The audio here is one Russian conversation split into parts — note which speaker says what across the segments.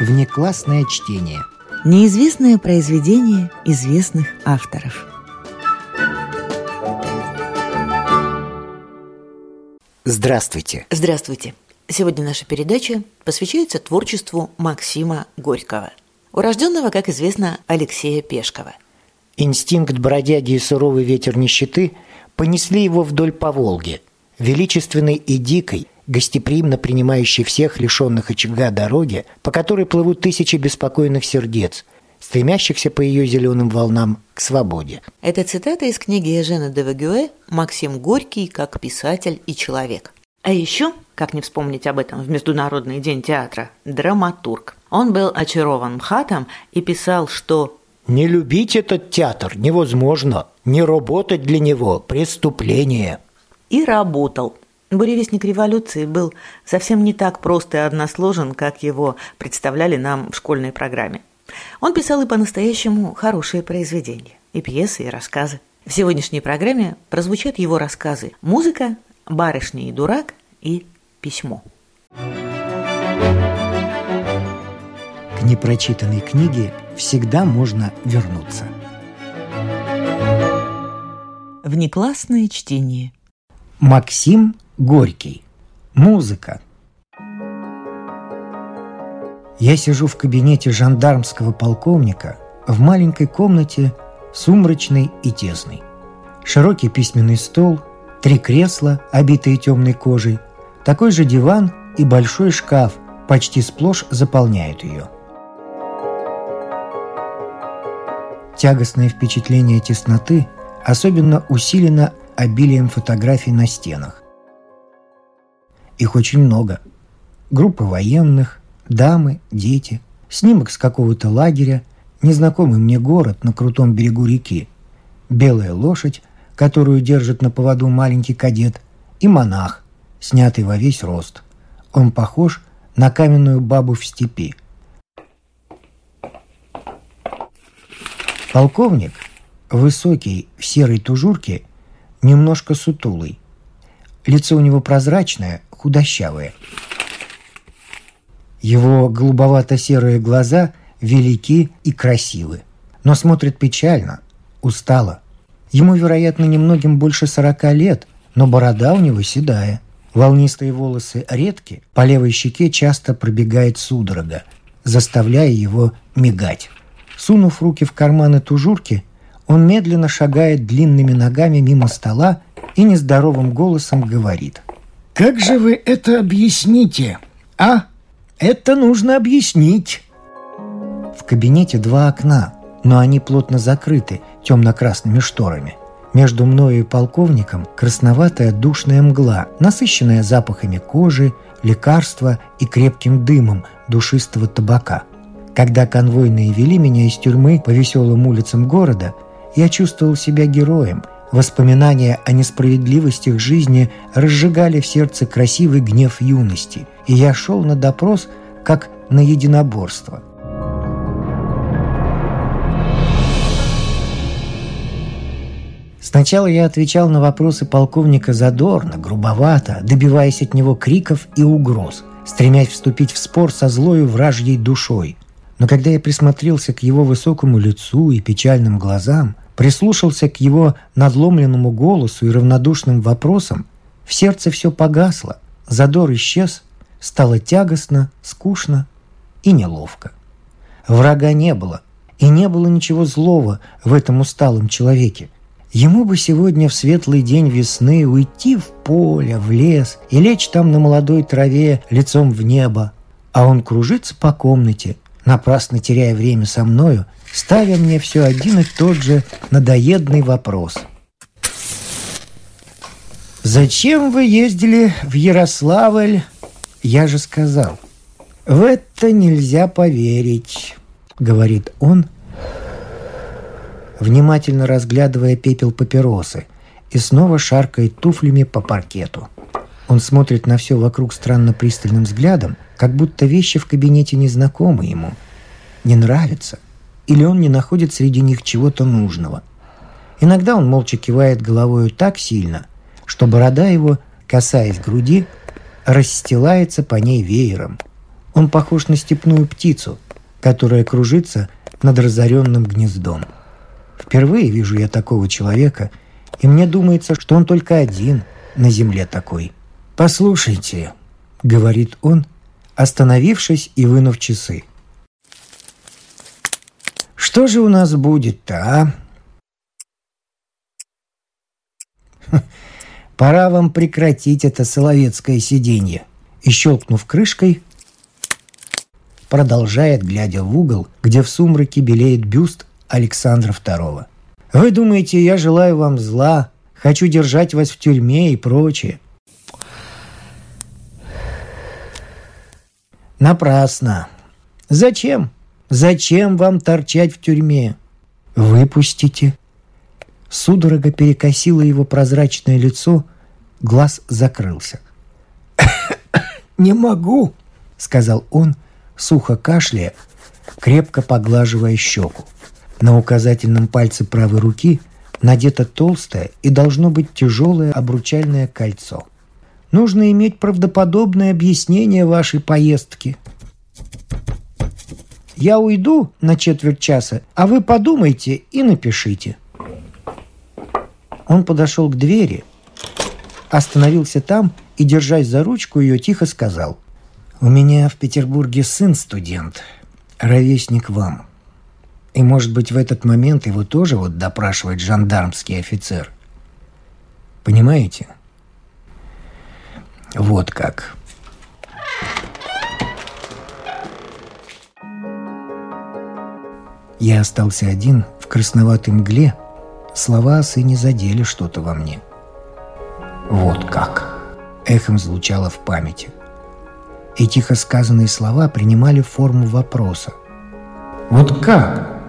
Speaker 1: Внеклассное чтение.
Speaker 2: Неизвестное произведение известных авторов.
Speaker 1: Здравствуйте.
Speaker 2: Здравствуйте. Сегодня наша передача посвящается творчеству Максима Горького, урожденного, как известно, Алексея Пешкова.
Speaker 1: Инстинкт бродяги и суровый ветер нищеты понесли его вдоль по Волге, величественной и дикой, гостеприимно принимающей всех лишенных очага дороги, по которой плывут тысячи беспокойных сердец, стремящихся по ее зеленым волнам к свободе.
Speaker 2: Это цитата из книги Эжена де Вагюэ «Максим Горький как писатель и человек». А еще, как не вспомнить об этом в Международный день театра, драматург. Он был очарован МХАТом и писал, что
Speaker 1: «Не любить этот театр невозможно, не работать для него – преступление».
Speaker 2: И работал. Буревестник революции был совсем не так прост и односложен, как его представляли нам в школьной программе. Он писал и по-настоящему хорошие произведения, и пьесы, и рассказы. В сегодняшней программе прозвучат его рассказы «Музыка», «Барышня и дурак» и «Письмо».
Speaker 1: К непрочитанной книге всегда можно вернуться.
Speaker 2: Внеклассное чтение.
Speaker 1: Максим Горький. Музыка. Я сижу в кабинете жандармского полковника в маленькой комнате, сумрачной и тесной. Широкий письменный стол, три кресла, обитые темной кожей, такой же диван и большой шкаф почти сплошь заполняют ее. Тягостное впечатление тесноты особенно усилено обилием фотографий на стенах. Их очень много. Группы военных, дамы, дети, снимок с какого-то лагеря, незнакомый мне город на крутом берегу реки, белая лошадь, которую держит на поводу маленький кадет, и монах, снятый во весь рост. Он похож на каменную бабу в степи. Полковник, высокий, в серой тужурке, немножко сутулый. Лицо у него прозрачное, худощавое. Его голубовато-серые глаза велики и красивы, но смотрит печально, устало. Ему, вероятно, немногим больше сорока лет, но борода у него седая. Волнистые волосы редки, по левой щеке часто пробегает судорога, заставляя его мигать. Сунув руки в карманы тужурки, он медленно шагает длинными ногами мимо стола и нездоровым голосом говорит.
Speaker 3: «Как же вы это объясните, а? Это нужно объяснить!»
Speaker 1: В кабинете два окна, но они плотно закрыты темно-красными шторами. Между мною и полковником красноватая душная мгла, насыщенная запахами кожи, лекарства и крепким дымом душистого табака. Когда конвойные вели меня из тюрьмы по веселым улицам города, я чувствовал себя героем. Воспоминания о несправедливостях жизни разжигали в сердце красивый гнев юности, и я шел на допрос как на единоборство. Сначала я отвечал на вопросы полковника задорно, грубовато, добиваясь от него криков и угроз, стремясь вступить в спор со злою вражьей душой. Но когда я присмотрелся к его высокому лицу и печальным глазам, прислушался к его надломленному голосу и равнодушным вопросам, в сердце все погасло, задор исчез, стало тягостно, скучно и неловко. Врага не было, и не было ничего злого в этом усталом человеке. Ему бы сегодня в светлый день весны уйти в поле, в лес и лечь там на молодой траве лицом в небо, а он кружится по комнате, напрасно теряя время со мною ставя мне все один и тот же надоедный вопрос. «Зачем вы ездили в Ярославль?» Я же сказал. «В это нельзя поверить», — говорит он, внимательно разглядывая пепел папиросы и снова шаркает туфлями по паркету. Он смотрит на все вокруг странно пристальным взглядом, как будто вещи в кабинете незнакомы ему. Не нравится или он не находит среди них чего-то нужного. Иногда он молча кивает головою так сильно, что борода его, касаясь груди, расстилается по ней веером. Он похож на степную птицу, которая кружится над разоренным гнездом. Впервые вижу я такого человека, и мне думается, что он только один на земле такой. «Послушайте», — говорит он, остановившись и вынув часы. «Что же у нас будет-то, а?» Пора вам прекратить это соловецкое сиденье. И щелкнув крышкой, продолжает, глядя в угол, где в сумраке белеет бюст Александра II. Вы думаете, я желаю вам зла, хочу держать вас в тюрьме и прочее. Напрасно. Зачем? Зачем вам торчать в тюрьме? Выпустите, Судорога перекосила его прозрачное лицо, глаз закрылся. «Не могу», — сказал он, сухо кашляя, крепко поглаживая щеку. На указательном пальце правой руки надето толстое и должно быть тяжелое обручальное кольцо. Нужно иметь правдоподобное объяснение вашей поездки. Я уйду на четверть часа, а вы подумайте и напишите. Он подошел к двери, остановился там и, держась за ручку, ее тихо сказал. «У меня в Петербурге сын студент, ровесник вам. И, может быть, в этот момент его тоже вот допрашивает жандармский офицер. Понимаете? Вот как». Я остался один в красноватой мгле – Слова о сыне задели что-то во мне. «Вот как!» — эхом звучало в памяти. И тихо сказанные слова принимали форму вопроса. «Вот как?»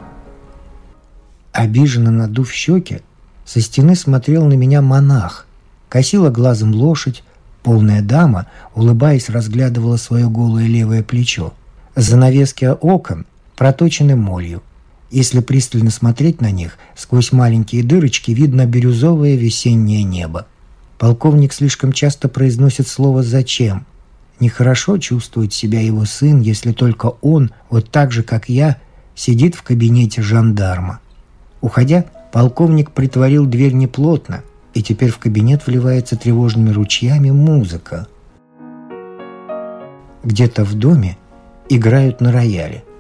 Speaker 1: Обиженно надув щеки, со стены смотрел на меня монах, косила глазом лошадь, полная дама, улыбаясь, разглядывала свое голое левое плечо. Занавески окон проточены молью — если пристально смотреть на них, сквозь маленькие дырочки видно бирюзовое весеннее небо. Полковник слишком часто произносит слово «зачем». Нехорошо чувствует себя его сын, если только он, вот так же, как я, сидит в кабинете жандарма. Уходя, полковник притворил дверь неплотно, и теперь в кабинет вливается тревожными ручьями музыка. Где-то в доме играют на рояле –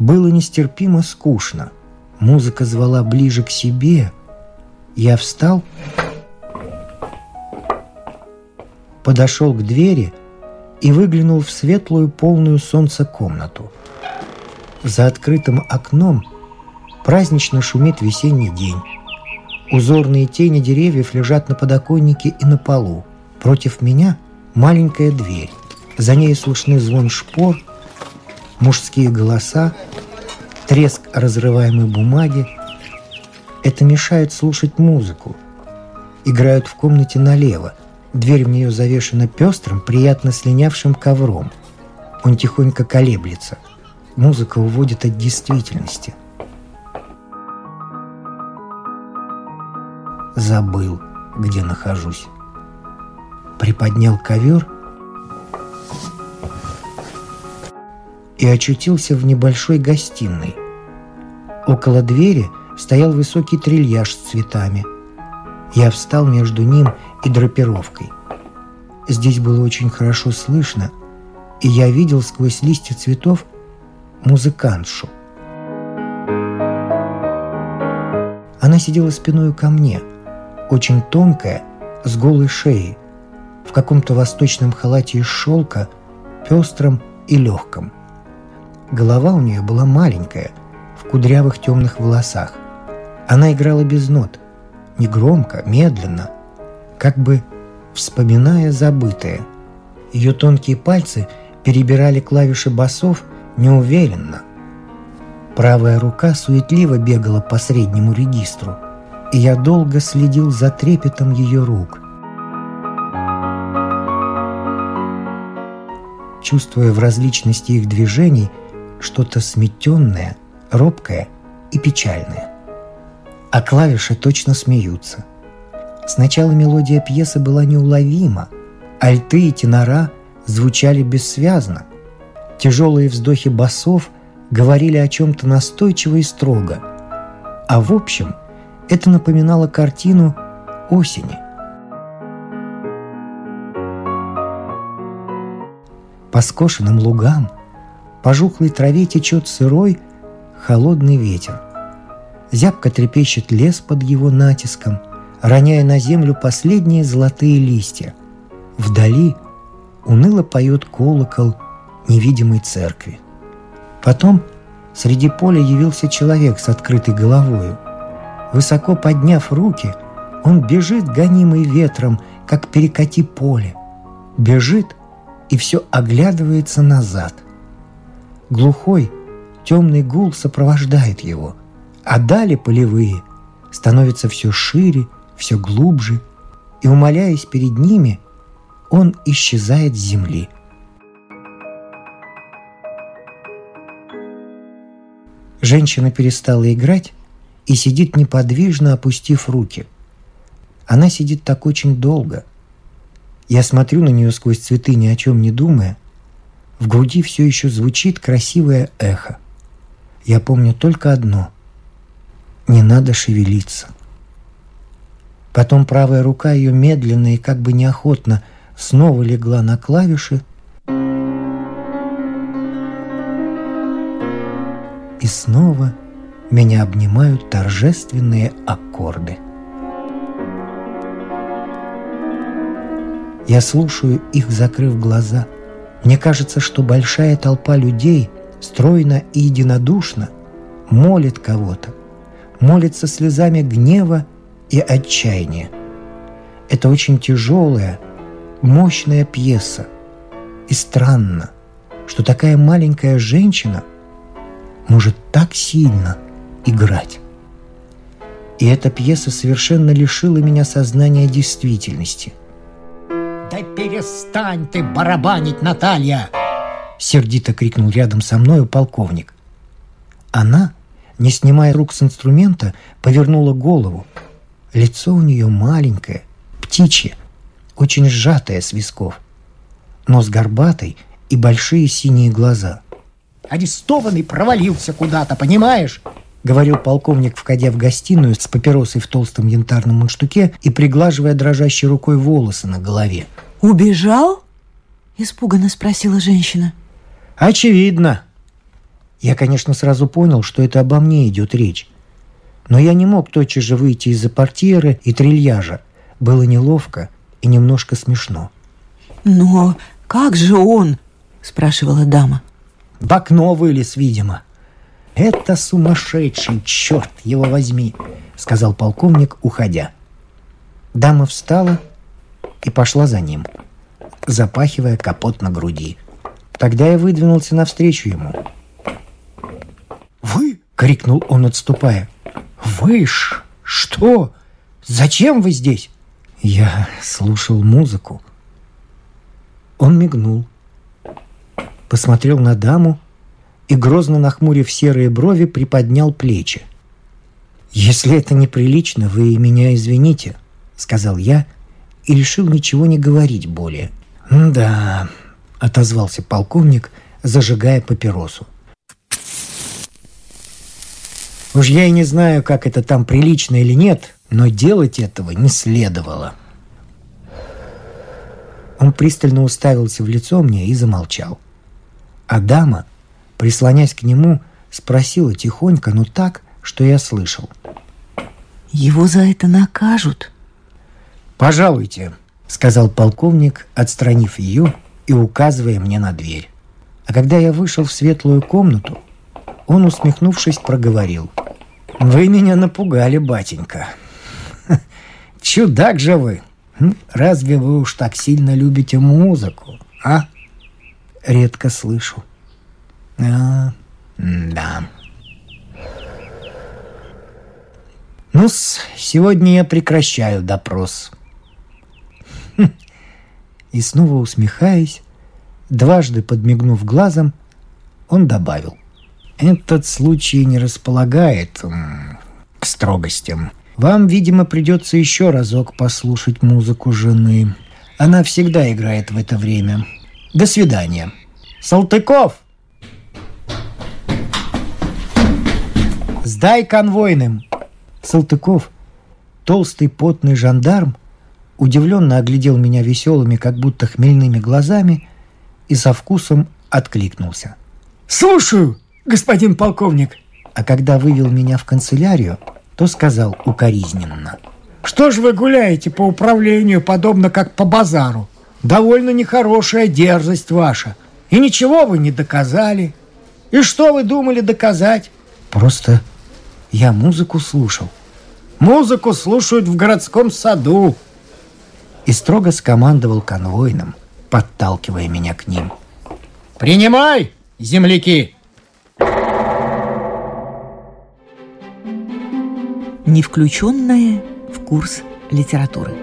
Speaker 1: было нестерпимо скучно. Музыка звала ближе к себе. Я встал, подошел к двери и выглянул в светлую, полную солнца комнату. За открытым окном празднично шумит весенний день. Узорные тени деревьев лежат на подоконнике и на полу. Против меня маленькая дверь. За ней слышны звон шпор – мужские голоса, треск разрываемой бумаги. Это мешает слушать музыку. Играют в комнате налево. Дверь в нее завешена пестрым, приятно слинявшим ковром. Он тихонько колеблется. Музыка уводит от действительности. Забыл, где нахожусь. Приподнял ковер — и очутился в небольшой гостиной. Около двери стоял высокий трильяж с цветами. Я встал между ним и драпировкой. Здесь было очень хорошо слышно, и я видел сквозь листья цветов музыкантшу. Она сидела спиной ко мне, очень тонкая, с голой шеей, в каком-то восточном халате из шелка, пестром и легком – Голова у нее была маленькая, в кудрявых темных волосах. Она играла без нот, негромко, медленно, как бы вспоминая забытое. Ее тонкие пальцы перебирали клавиши басов неуверенно. Правая рука суетливо бегала по среднему регистру, и я долго следил за трепетом ее рук. Чувствуя в различности их движений – что-то сметенное, робкое и печальное. А клавиши точно смеются. Сначала мелодия пьесы была неуловима, альты и тенора звучали бессвязно. Тяжелые вздохи басов говорили о чем-то настойчиво и строго. А в общем, это напоминало картину осени. По скошенным лугам, по жухлой траве течет сырой, холодный ветер. Зябко трепещет лес под его натиском, роняя на землю последние золотые листья. Вдали уныло поет колокол невидимой церкви. Потом среди поля явился человек с открытой головою. Высоко подняв руки, он бежит, гонимый ветром, как перекати поле. Бежит и все оглядывается назад. Глухой, темный гул сопровождает его, а дали полевые становятся все шире, все глубже, и, умоляясь перед ними, он исчезает с земли – Женщина перестала играть и сидит неподвижно, опустив руки. Она сидит так очень долго. Я смотрю на нее сквозь цветы, ни о чем не думая. В груди все еще звучит красивое эхо. Я помню только одно. Не надо шевелиться. Потом правая рука ее медленно и как бы неохотно снова легла на клавиши, и снова меня обнимают торжественные аккорды. Я слушаю их, закрыв глаза. Мне кажется, что большая толпа людей, стройно и единодушно, молит кого-то, молится слезами гнева и отчаяния. Это очень тяжелая, мощная пьеса. И странно, что такая маленькая женщина может так сильно играть. И эта пьеса совершенно лишила меня сознания действительности.
Speaker 3: «Да перестань ты барабанить, Наталья!»
Speaker 1: Сердито крикнул рядом со мною полковник. Она, не снимая рук с инструмента, повернула голову. Лицо у нее маленькое, птичье, очень сжатое с висков. Нос горбатый и большие синие глаза –
Speaker 3: Арестованный провалился куда-то, понимаешь?
Speaker 1: Говорил полковник, входя в гостиную с папиросой в толстом янтарном мундштуке и приглаживая дрожащей рукой волосы на голове.
Speaker 2: «Убежал?» – испуганно спросила женщина.
Speaker 1: «Очевидно». Я, конечно, сразу понял, что это обо мне идет речь. Но я не мог тотчас же выйти из-за портьеры и трильяжа. Было неловко и немножко смешно.
Speaker 2: «Но как же он?» – спрашивала дама.
Speaker 1: В окно вылез, видимо. «Это сумасшедший, черт его возьми!» — сказал полковник, уходя. Дама встала и пошла за ним, запахивая капот на груди. Тогда я выдвинулся навстречу ему. «Вы?» — крикнул он, отступая. «Вы ж? Что? Зачем вы здесь?» Я слушал музыку. Он мигнул посмотрел на даму и, грозно нахмурив серые брови, приподнял плечи. «Если это неприлично, вы меня извините», — сказал я и решил ничего не говорить более. «Да», — отозвался полковник, зажигая папиросу. Уж я и не знаю, как это там прилично или нет, но делать этого не следовало. Он пристально уставился в лицо мне и замолчал. — а дама, прислонясь к нему, спросила тихонько, но так, что я слышал.
Speaker 2: «Его за это накажут?»
Speaker 1: «Пожалуйте», — сказал полковник, отстранив ее и указывая мне на дверь. А когда я вышел в светлую комнату, он, усмехнувшись, проговорил. «Вы меня напугали, батенька. Чудак же вы. Разве вы уж так сильно любите музыку, а?» редко слышу. А, да. ну сегодня я прекращаю допрос. Хм. И снова усмехаясь, дважды подмигнув глазом, он добавил. Этот случай не располагает к строгостям. Вам, видимо, придется еще разок послушать музыку жены. Она всегда играет в это время. До свидания. Салтыков! Сдай конвойным!» Салтыков, толстый потный жандарм, удивленно оглядел меня веселыми, как будто хмельными глазами и со вкусом откликнулся.
Speaker 3: «Слушаю, господин полковник!»
Speaker 1: А когда вывел меня в канцелярию, то сказал укоризненно.
Speaker 3: «Что ж вы гуляете по управлению, подобно как по базару? Довольно нехорошая дерзость ваша. И ничего вы не доказали. И что вы думали доказать?»
Speaker 1: «Просто я музыку слушал».
Speaker 3: «Музыку слушают в городском саду»,
Speaker 1: и строго скомандовал конвойным, подталкивая меня к ним.
Speaker 3: «Принимай, земляки!»
Speaker 2: Не включенная в курс литературы.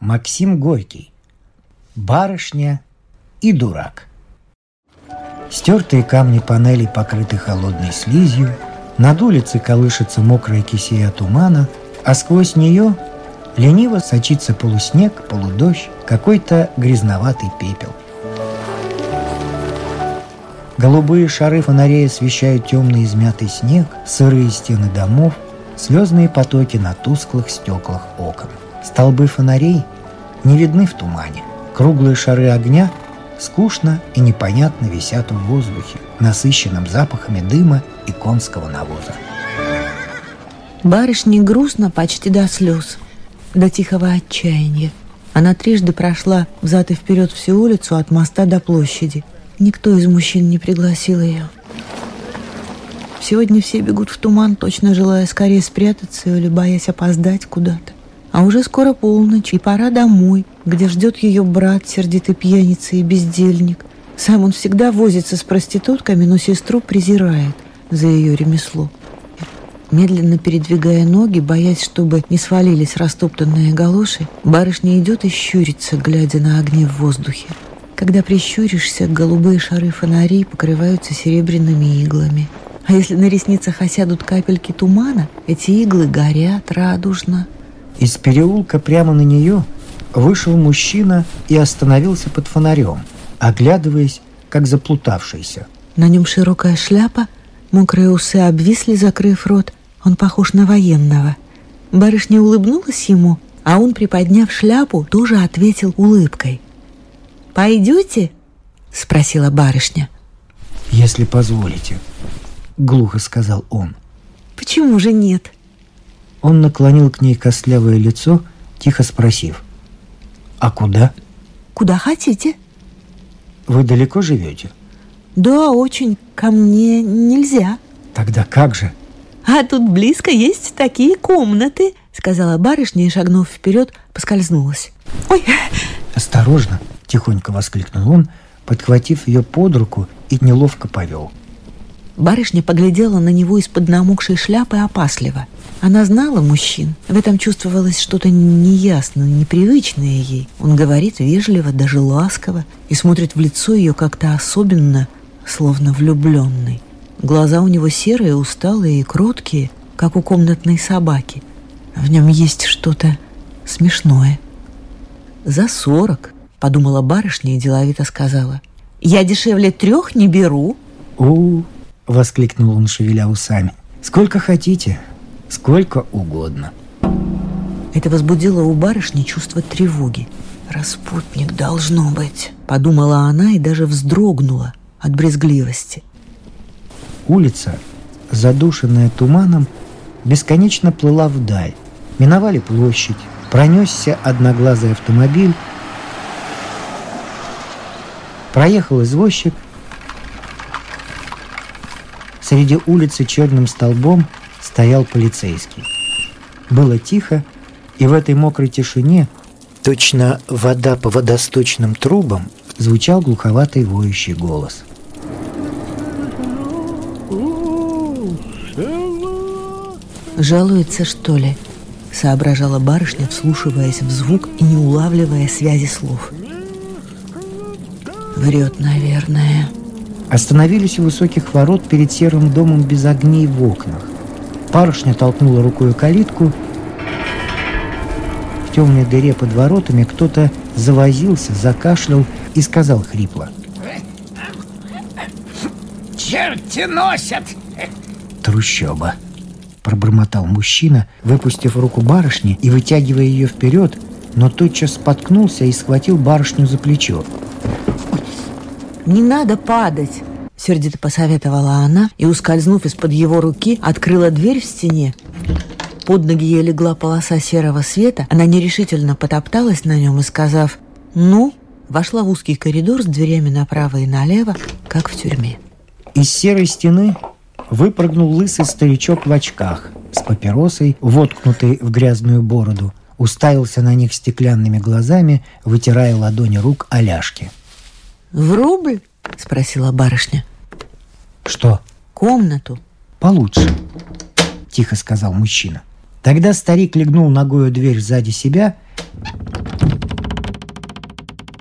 Speaker 1: Максим Горький. Барышня и дурак. Стертые камни панелей покрыты холодной слизью, над улицей колышется мокрая кисея тумана, а сквозь нее лениво сочится полуснег, полудождь, какой-то грязноватый пепел. Голубые шары фонарей освещают темный измятый снег, сырые стены домов, слезные потоки на тусклых стеклах окон. Столбы фонарей не видны в тумане. Круглые шары огня скучно и непонятно висят в воздухе, насыщенном запахами дыма и конского навоза.
Speaker 2: Барышне грустно почти до слез, до тихого отчаяния. Она трижды прошла взад и вперед всю улицу от моста до площади. Никто из мужчин не пригласил ее. Сегодня все бегут в туман, точно желая скорее спрятаться или боясь опоздать куда-то. А уже скоро полночь, и пора домой, где ждет ее брат, сердитый пьяница и бездельник. Сам он всегда возится с проститутками, но сестру презирает за ее ремесло. Медленно передвигая ноги, боясь, чтобы не свалились растоптанные галоши, барышня идет и щурится, глядя на огни в воздухе. Когда прищуришься, голубые шары фонарей покрываются серебряными иглами. А если на ресницах осядут капельки тумана, эти иглы горят радужно.
Speaker 1: Из переулка прямо на нее вышел мужчина и остановился под фонарем, оглядываясь, как заплутавшийся.
Speaker 2: На нем широкая шляпа, мокрые усы обвисли, закрыв рот, он похож на военного. Барышня улыбнулась ему, а он, приподняв шляпу, тоже ответил улыбкой. «Пойдете?» — спросила барышня.
Speaker 1: «Если позволите», — глухо сказал он.
Speaker 2: «Почему же нет?»
Speaker 1: Он наклонил к ней костлявое лицо, тихо спросив. «А куда?»
Speaker 2: «Куда хотите».
Speaker 1: «Вы далеко живете?»
Speaker 2: «Да, очень. Ко мне нельзя».
Speaker 1: «Тогда как же?»
Speaker 2: «А тут близко есть такие комнаты», — сказала барышня и, шагнув вперед, поскользнулась. «Ой!»
Speaker 1: «Осторожно!» — тихонько воскликнул он, подхватив ее под руку и неловко повел.
Speaker 2: Барышня поглядела на него из-под намокшей шляпы опасливо. Она знала мужчин. В этом чувствовалось что-то неясное, непривычное ей. Он говорит вежливо, даже ласково, и смотрит в лицо ее как-то особенно, словно влюбленный. Глаза у него серые, усталые и кроткие, как у комнатной собаки. В нем есть что-то смешное. «За сорок», — подумала барышня и деловито сказала. «Я дешевле трех не беру».
Speaker 1: «У-у-у», воскликнул он, шевеля усами. «Сколько хотите, сколько угодно».
Speaker 2: Это возбудило у барышни чувство тревоги. «Распутник должно быть», — подумала она и даже вздрогнула от брезгливости.
Speaker 1: Улица, задушенная туманом, бесконечно плыла вдаль. Миновали площадь, пронесся одноглазый автомобиль, проехал извозчик. Среди улицы черным столбом стоял полицейский. Было тихо, и в этой мокрой тишине, точно вода по водосточным трубам, звучал глуховатый воющий голос.
Speaker 2: «Жалуется, что ли?» — соображала барышня, вслушиваясь в звук и не улавливая связи слов. «Врет, наверное».
Speaker 1: Остановились у высоких ворот перед серым домом без огней в окнах. Барышня толкнула рукой калитку. В темной дыре под воротами кто-то завозился, закашлял и сказал хрипло.
Speaker 3: черти носят.
Speaker 1: Трущоба. Пробормотал мужчина, выпустив руку барышни и вытягивая ее вперед, но тотчас споткнулся и схватил барышню за плечо.
Speaker 2: «Не надо падать!» Сердито посоветовала она и, ускользнув из-под его руки, открыла дверь в стене. Под ноги ей легла полоса серого света, она нерешительно потопталась на нем и, сказав «Ну», вошла в узкий коридор с дверями направо и налево, как в тюрьме.
Speaker 1: Из серой стены выпрыгнул лысый старичок в очках с папиросой, воткнутой в грязную бороду, уставился на них стеклянными глазами, вытирая ладони рук оляшки.
Speaker 2: «В рубль?» – спросила барышня.
Speaker 1: «Что?»
Speaker 2: «Комнату».
Speaker 1: «Получше», – тихо сказал мужчина. Тогда старик легнул ногою дверь сзади себя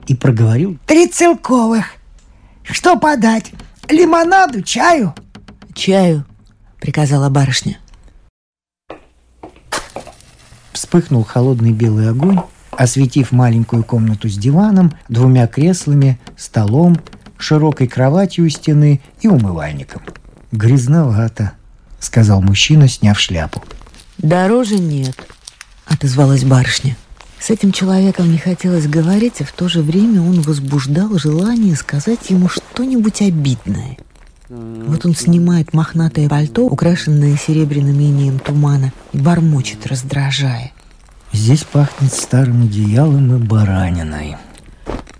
Speaker 1: и проговорил
Speaker 3: «Три целковых. Что подать? Лимонаду, чаю?»
Speaker 2: «Чаю», — приказала барышня.
Speaker 1: Вспыхнул холодный белый огонь, осветив маленькую комнату с диваном, двумя креслами, столом, широкой кроватью у стены и умывальником. «Грязновато», — сказал мужчина, сняв шляпу.
Speaker 2: «Дороже нет», — отозвалась барышня. С этим человеком не хотелось говорить, а в то же время он возбуждал желание сказать ему что-нибудь обидное. Вот он снимает мохнатое пальто, украшенное серебряным инеем тумана, и бормочет, раздражая.
Speaker 1: «Здесь пахнет старым одеялом и бараниной»,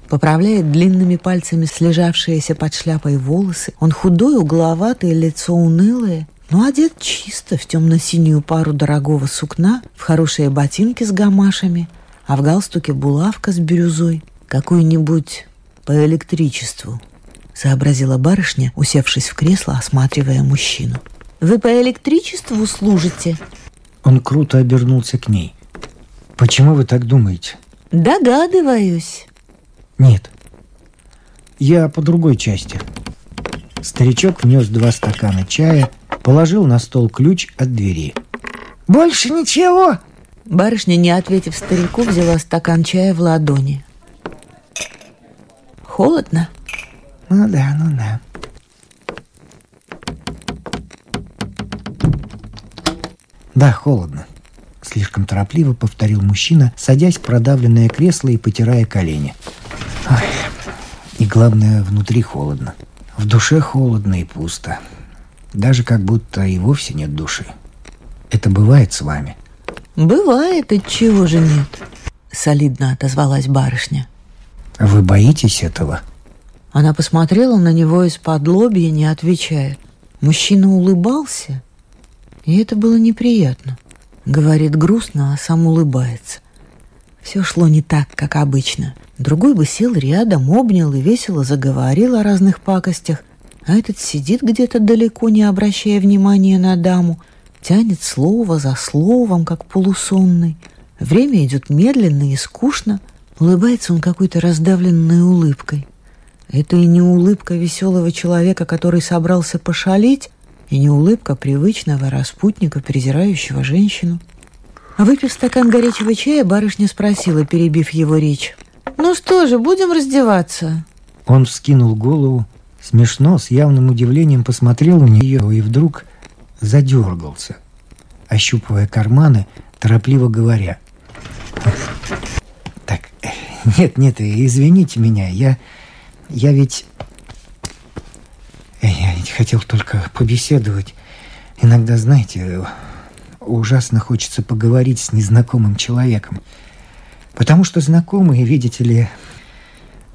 Speaker 2: Поправляет длинными пальцами слежавшиеся под шляпой волосы. Он худой, угловатый, лицо унылое, но одет чисто в темно-синюю пару дорогого сукна, в хорошие ботинки с гамашами, а в галстуке булавка с бирюзой. Какую-нибудь по электричеству, сообразила барышня, усевшись в кресло, осматривая мужчину. «Вы по электричеству служите?»
Speaker 1: Он круто обернулся к ней. «Почему вы так думаете?»
Speaker 2: «Догадываюсь».
Speaker 1: «Нет. Я по другой части». Старичок внес два стакана чая, положил на стол ключ от двери.
Speaker 3: «Больше ничего?»
Speaker 2: Барышня, не ответив старику, взяла стакан чая в ладони. «Холодно?»
Speaker 3: «Ну да, ну да».
Speaker 1: «Да, холодно», — слишком торопливо повторил мужчина, садясь в продавленное кресло и потирая колени. Ой, и главное, внутри холодно. В душе холодно и пусто. Даже как будто и вовсе нет души. Это бывает с вами?
Speaker 2: Бывает, от чего же нет? Солидно отозвалась барышня.
Speaker 1: Вы боитесь этого?
Speaker 2: Она посмотрела на него из-под лобья, не отвечая. Мужчина улыбался, и это было неприятно. Говорит грустно, а сам улыбается. Все шло не так, как обычно. Другой бы сел рядом, обнял и весело заговорил о разных пакостях, а этот сидит где-то далеко, не обращая внимания на даму, тянет слово за словом, как полусонный. Время идет медленно и скучно. Улыбается он какой-то раздавленной улыбкой. Это и не улыбка веселого человека, который собрался пошалить, и не улыбка привычного распутника, презирающего женщину. Выпив стакан горячего чая, барышня спросила, перебив его речь. «Ну что же, будем раздеваться?»
Speaker 1: Он вскинул голову, смешно, с явным удивлением посмотрел на нее и вдруг задергался, ощупывая карманы, торопливо говоря. «Так, нет, нет, извините меня, я, я ведь... Я ведь хотел только побеседовать. Иногда, знаете, ужасно хочется поговорить с незнакомым человеком. Потому что знакомые, видите ли,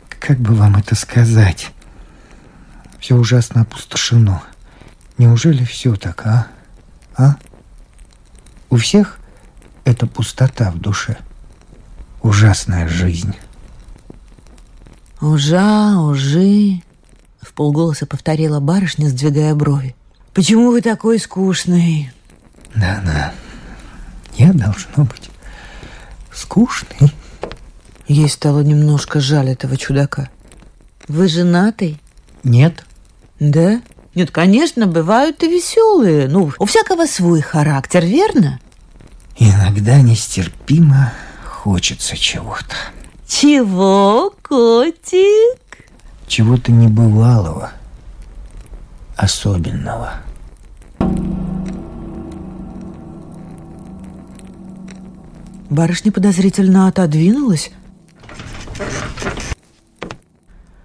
Speaker 1: как бы вам это сказать, все ужасно опустошено. Неужели все так, а? А? У всех это пустота в душе. Ужасная жизнь.
Speaker 2: «Ужа, ужи!» — в полголоса повторила барышня, сдвигая брови. «Почему вы такой скучный?»
Speaker 1: Да-да, я должно быть скучный.
Speaker 2: Ей стало немножко жаль этого чудака. «Вы женатый?»
Speaker 1: Нет.
Speaker 2: «Да?» Нет, конечно, бывают и веселые. Ну, у всякого свой характер, верно?
Speaker 1: Иногда нестерпимо хочется чего-то.
Speaker 2: Чего, котик?
Speaker 1: Чего-то небывалого. особенного.
Speaker 2: Барышня подозрительно отодвинулась,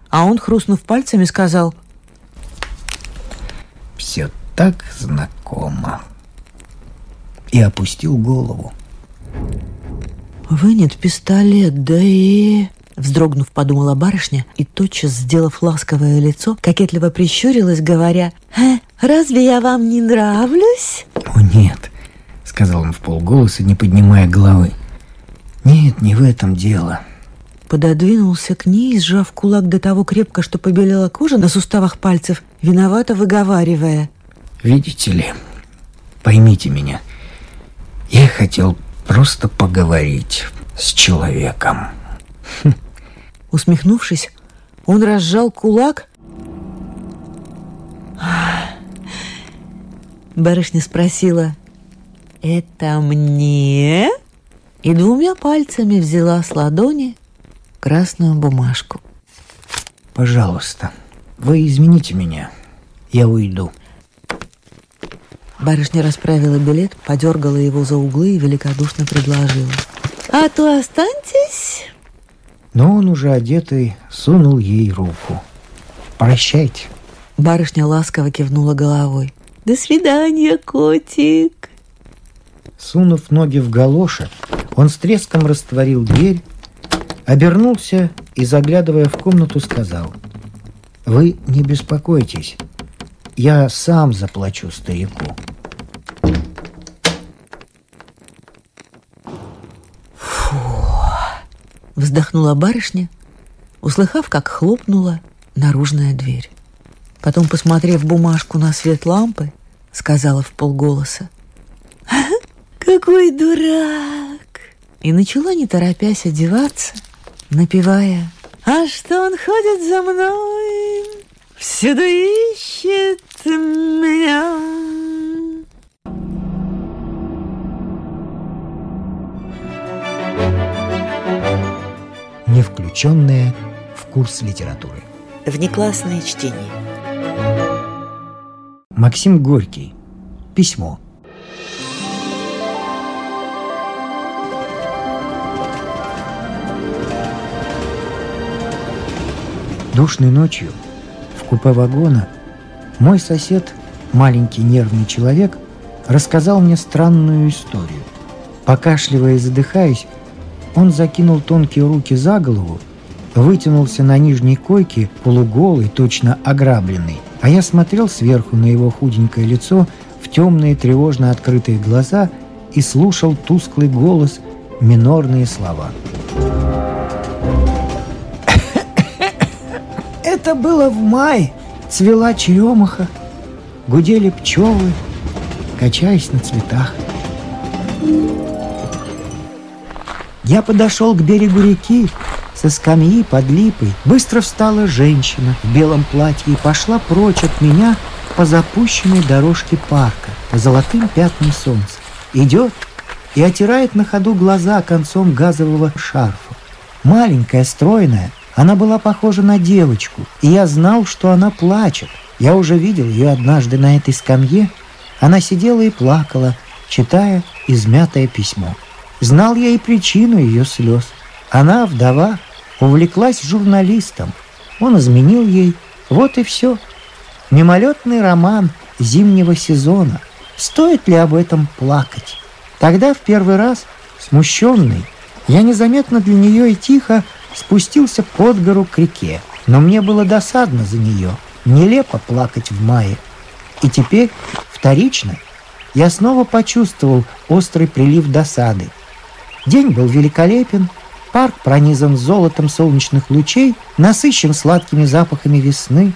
Speaker 2: а он, хрустнув пальцами, сказал
Speaker 1: «Все так знакомо» и опустил голову.
Speaker 2: «Вынет пистолет, да и...» Вздрогнув, подумала барышня и, тотчас, сделав ласковое лицо, кокетливо прищурилась, говоря, «Э, «Разве я вам не нравлюсь?»
Speaker 1: «О, нет», — сказал он в полголоса, не поднимая головы. «Нет, не в этом дело».
Speaker 2: Пододвинулся к ней, сжав кулак до того крепко, что побелела кожа на суставах пальцев, виновато выговаривая.
Speaker 1: «Видите ли, поймите меня, я хотел просто поговорить с человеком».
Speaker 2: Усмехнувшись, он разжал кулак. Барышня спросила, «Это мне?» И двумя пальцами взяла с ладони красную бумажку.
Speaker 1: «Пожалуйста, вы извините меня, я уйду».
Speaker 2: Барышня расправила билет, подергала его за углы и великодушно предложила. «А то останьтесь,
Speaker 1: но он уже одетый сунул ей руку. «Прощайте».
Speaker 2: Барышня ласково кивнула головой. «До свидания, котик!»
Speaker 1: Сунув ноги в галоши, он с треском растворил дверь, обернулся и, заглядывая в комнату, сказал «Вы не беспокойтесь, я сам заплачу старику».
Speaker 2: Вздохнула барышня, услыхав, как хлопнула наружная дверь. Потом, посмотрев бумажку на свет лампы, сказала в полголоса. «Какой дурак!» И начала, не торопясь, одеваться, напевая. «А что он ходит за мной? Всюду ищет меня!»
Speaker 1: Не включенные в курс литературы.
Speaker 2: Внеклассное чтение.
Speaker 1: Максим Горький. Письмо. Душной ночью в купе вагона мой сосед, маленький нервный человек, рассказал мне странную историю. Покашливая и задыхаясь, он закинул тонкие руки за голову, вытянулся на нижней койке, полуголый, точно ограбленный, а я смотрел сверху на его худенькое лицо в темные тревожно открытые глаза и слушал тусклый голос, минорные слова. Это было в мае. Цвела черемаха, гудели пчелы, качаясь на цветах. Я подошел к берегу реки, со скамьи под липой быстро встала женщина в белом платье и пошла прочь от меня по запущенной дорожке парка, по золотым пятнам солнца. Идет и отирает на ходу глаза концом газового шарфа. Маленькая, стройная, она была похожа на девочку, и я знал, что она плачет. Я уже видел ее однажды на этой скамье. Она сидела и плакала, читая измятое письмо. Знал я и причину ее слез. Она, вдова, увлеклась журналистом. Он изменил ей. Вот и все. Мимолетный роман зимнего сезона. Стоит ли об этом плакать? Тогда в первый раз, смущенный, я незаметно для нее и тихо спустился под гору к реке. Но мне было досадно за нее. Нелепо плакать в мае. И теперь, вторично, я снова почувствовал острый прилив досады. День был великолепен, парк пронизан золотом солнечных лучей, насыщен сладкими запахами весны,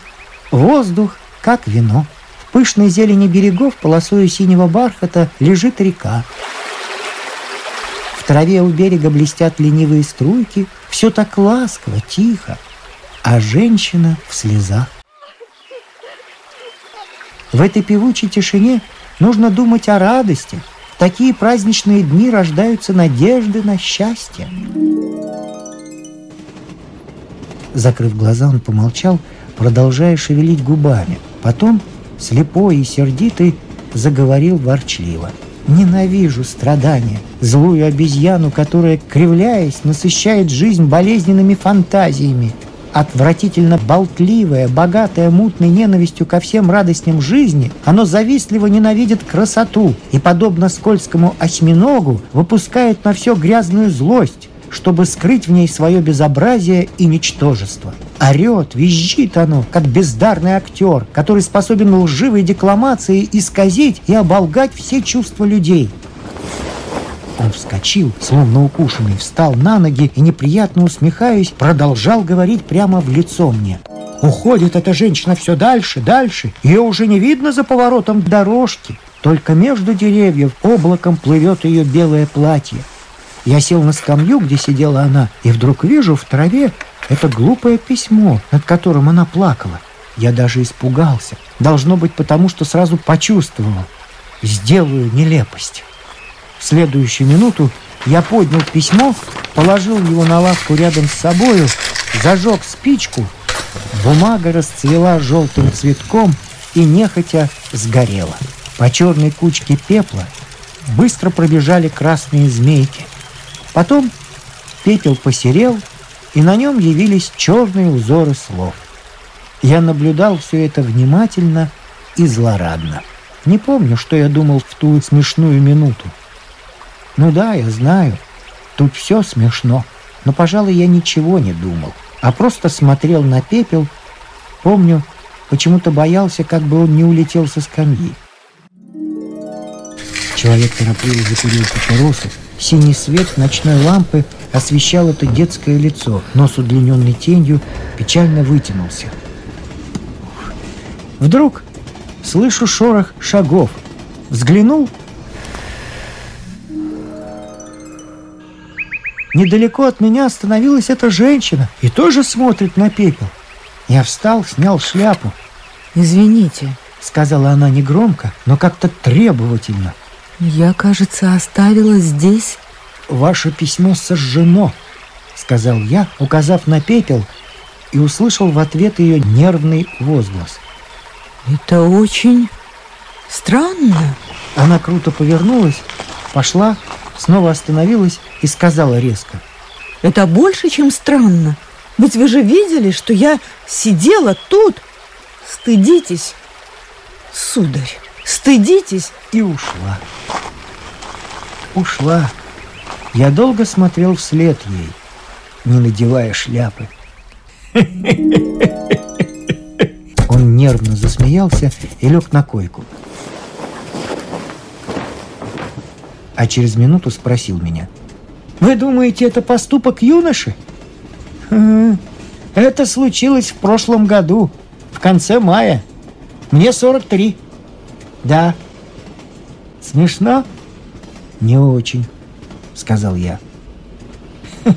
Speaker 1: воздух, как вино. В пышной зелени берегов полосою синего бархата лежит река. В траве у берега блестят ленивые струйки, все так ласково, тихо, а женщина в слезах. В этой певучей тишине нужно думать о радости, такие праздничные дни рождаются надежды на счастье. Закрыв глаза, он помолчал, продолжая шевелить губами. Потом, слепой и сердитый, заговорил ворчливо. Ненавижу страдания, злую обезьяну, которая, кривляясь, насыщает жизнь болезненными фантазиями. Отвратительно болтливое, богатое мутной ненавистью ко всем радостям жизни, оно завистливо ненавидит красоту и, подобно скользкому осьминогу, выпускает на все грязную злость, чтобы скрыть в ней свое безобразие и ничтожество. Орет, визжит оно, как бездарный актер, который способен лживой декламацией исказить и оболгать все чувства людей. Он вскочил, словно укушенный, встал на ноги и, неприятно усмехаясь, продолжал говорить прямо в лицо мне. Уходит эта женщина все дальше, дальше. Ее уже не видно за поворотом дорожки. Только между деревьев облаком плывет ее белое платье. Я сел на скамью, где сидела она, и вдруг вижу в траве это глупое письмо, над которым она плакала. Я даже испугался. Должно быть потому, что сразу почувствовал. Сделаю нелепость. В следующую минуту я поднял письмо, положил его на лавку рядом с собою, зажег спичку. Бумага расцвела желтым цветком и нехотя сгорела. По черной кучке пепла быстро пробежали красные змейки. Потом пепел посерел, и на нем явились черные узоры слов. Я наблюдал все это внимательно и злорадно. Не помню, что я думал в ту смешную минуту. Ну да, я знаю, тут все смешно, но, пожалуй, я ничего не думал, а просто смотрел на пепел. Помню, почему-то боялся, как бы он не улетел со скамьи. Человек торопливо закурил папиросу, Синий свет ночной лампы освещал это детское лицо. Нос удлиненной тенью печально вытянулся. Вдруг слышу шорох шагов. Взглянул. Недалеко от меня остановилась эта женщина и тоже смотрит на пепел. Я встал, снял шляпу.
Speaker 2: «Извините», —
Speaker 1: сказала она негромко, но как-то требовательно.
Speaker 2: «Я, кажется, оставила здесь...»
Speaker 1: «Ваше письмо сожжено», — сказал я, указав на пепел, и услышал в ответ ее нервный возглас.
Speaker 2: «Это очень странно».
Speaker 1: Она круто повернулась, пошла, снова остановилась и сказала резко.
Speaker 2: «Это больше, чем странно. Ведь вы же видели, что я сидела тут. Стыдитесь, сударь, стыдитесь».
Speaker 1: И ушла ушла. Я долго смотрел вслед ей, не надевая шляпы. Он нервно засмеялся и лег на койку. А через минуту спросил меня. «Вы думаете, это поступок юноши?» «Это случилось в прошлом году, в конце мая. Мне 43. Да. Смешно?» «Не очень», — сказал я.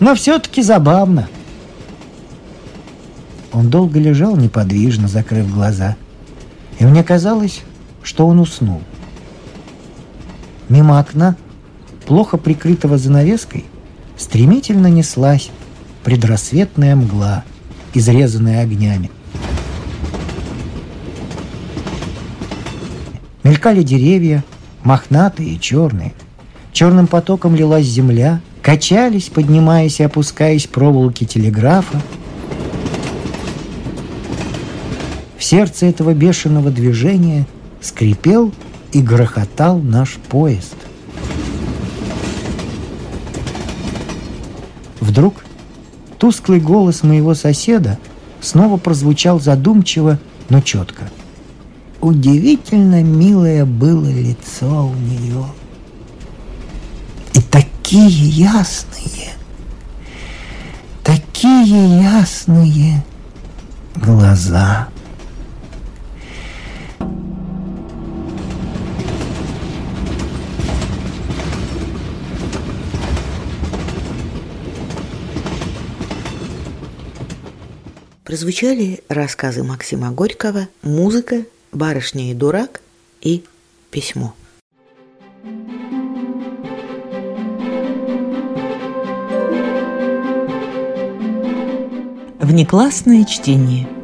Speaker 1: «Но все-таки забавно». Он долго лежал неподвижно, закрыв глаза. И мне казалось, что он уснул. Мимо окна, плохо прикрытого занавеской, стремительно неслась предрассветная мгла, изрезанная огнями. Мелькали деревья, мохнатые и черные. Черным потоком лилась земля, качались, поднимаясь и опускаясь проволоки телеграфа. В сердце этого бешеного движения скрипел и грохотал наш поезд. Вдруг тусклый голос моего соседа снова прозвучал задумчиво, но четко – Удивительно милое было лицо у нее. И такие ясные, такие ясные глаза.
Speaker 2: Прозвучали рассказы Максима Горького, музыка «Барышня и дурак» и «Письмо». Внеклассное чтение –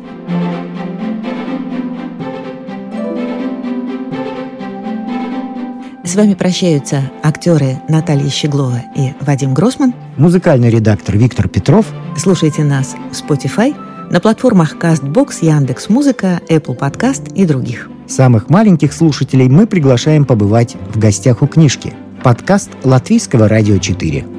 Speaker 2: С вами прощаются актеры Наталья Щеглова и Вадим Гросман.
Speaker 1: Музыкальный редактор Виктор Петров.
Speaker 2: Слушайте нас в Spotify, на платформах CastBox, Яндекс.Музыка, Apple Podcast и других.
Speaker 1: Самых маленьких слушателей мы приглашаем побывать в гостях у книжки. Подкаст Латвийского радио 4.